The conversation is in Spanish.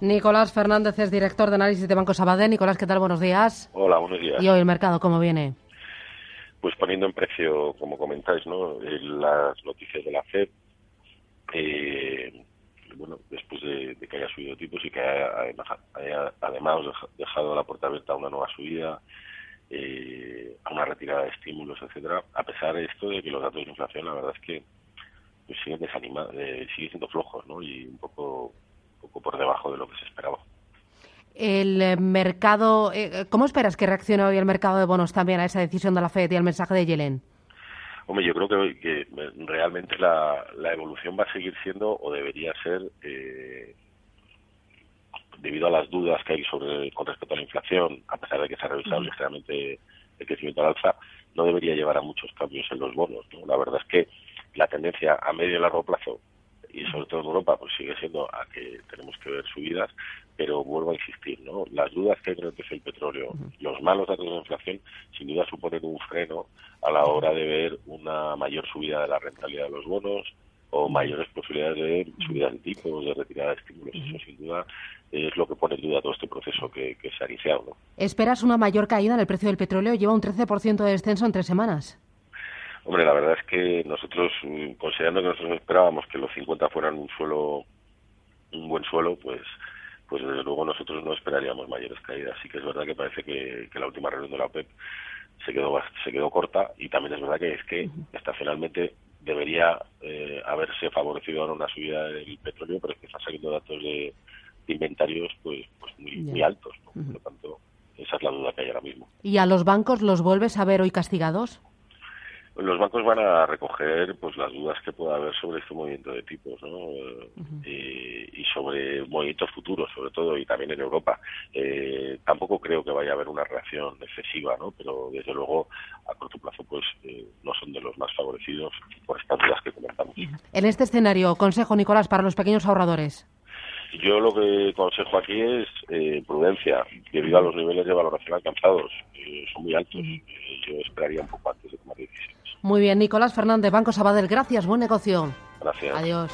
Nicolás Fernández es director de análisis de Banco Sabadell. Nicolás, ¿qué tal? Buenos días. Hola, buenos días. ¿Y hoy el mercado cómo viene? Pues poniendo en precio, como comentáis, ¿no? Eh, las noticias de la FED, eh, bueno, después de, que haya subido tipos y que haya, además dejado la puerta abierta a una nueva subida, eh, a una retirada de estímulos, etcétera, a pesar de esto de que los datos de inflación, la verdad es que pues, siguen desanimados, siguen siendo flojos, ¿no? Y un poco poco por debajo de lo que se esperaba. El eh, mercado, eh, ¿cómo esperas que reaccione hoy el mercado de bonos también a esa decisión de la FED y al mensaje de Yellen? Hombre, yo creo que, que realmente la, evolución va a seguir siendo o debería ser, eh, debido a las dudas que hay sobre con respecto a la inflación, a pesar de que se ha revisado ligeramente el crecimiento al alza, no debería llevar a muchos cambios en los bonos. La verdad es que la tendencia a medio y largo plazo y sobre todo en Europa pues sigue siendo a que tenemos que ver subidas pero vuelvo a insistir no las dudas que hay con el petróleo los malos datos de inflación sin duda suponen un freno a la hora de ver una mayor subida de la rentabilidad de los bonos o mayores posibilidades de subida de tipos, de retirada de estímulos. Eso sin duda es lo que pone en duda todo este proceso que, se ha iniciado. ¿no? ¿Esperas una mayor caída en el precio del petróleo? Lleva un 13% de descenso en tres semanas. Hombre, la verdad es que nosotros, mm, considerando que nosotros esperábamos que los 50 fueran un suelo, un buen suelo, pues pues desde luego nosotros no esperaríamos mayores caídas. Sí que es verdad que parece que, la última reunión de la OPEP se quedó se quedó corta y también es verdad que es que estacionalmente debería eh, haberse favorecido ahora una subida del petróleo, pero es que está saliendo datos de, inventarios pues pues muy, muy altos. Por lo tanto, esa es la duda que hay ahora mismo. ¿Y a los bancos los vuelves a ver hoy castigados? Los bancos van a recoger pues las dudas que pueda haber sobre este movimiento de tipos ¿no? y, sobre movimientos futuros sobre todo y también en Europa eh, tampoco creo que vaya a haber una reacción excesiva ¿no? pero desde luego a corto plazo pues eh, no son de los más favorecidos por estas dudas que comentamos en este escenario consejo Nicolás para los pequeños ahorradores yo lo que consejo aquí es eh, prudencia, debido a los niveles de valoración alcanzados, son muy altos. yo esperaría un poco antes de tomar decisiones. Muy bien, Nicolás Fernández, Banco Sabadell, gracias, buen negocio. Gracias. Adiós.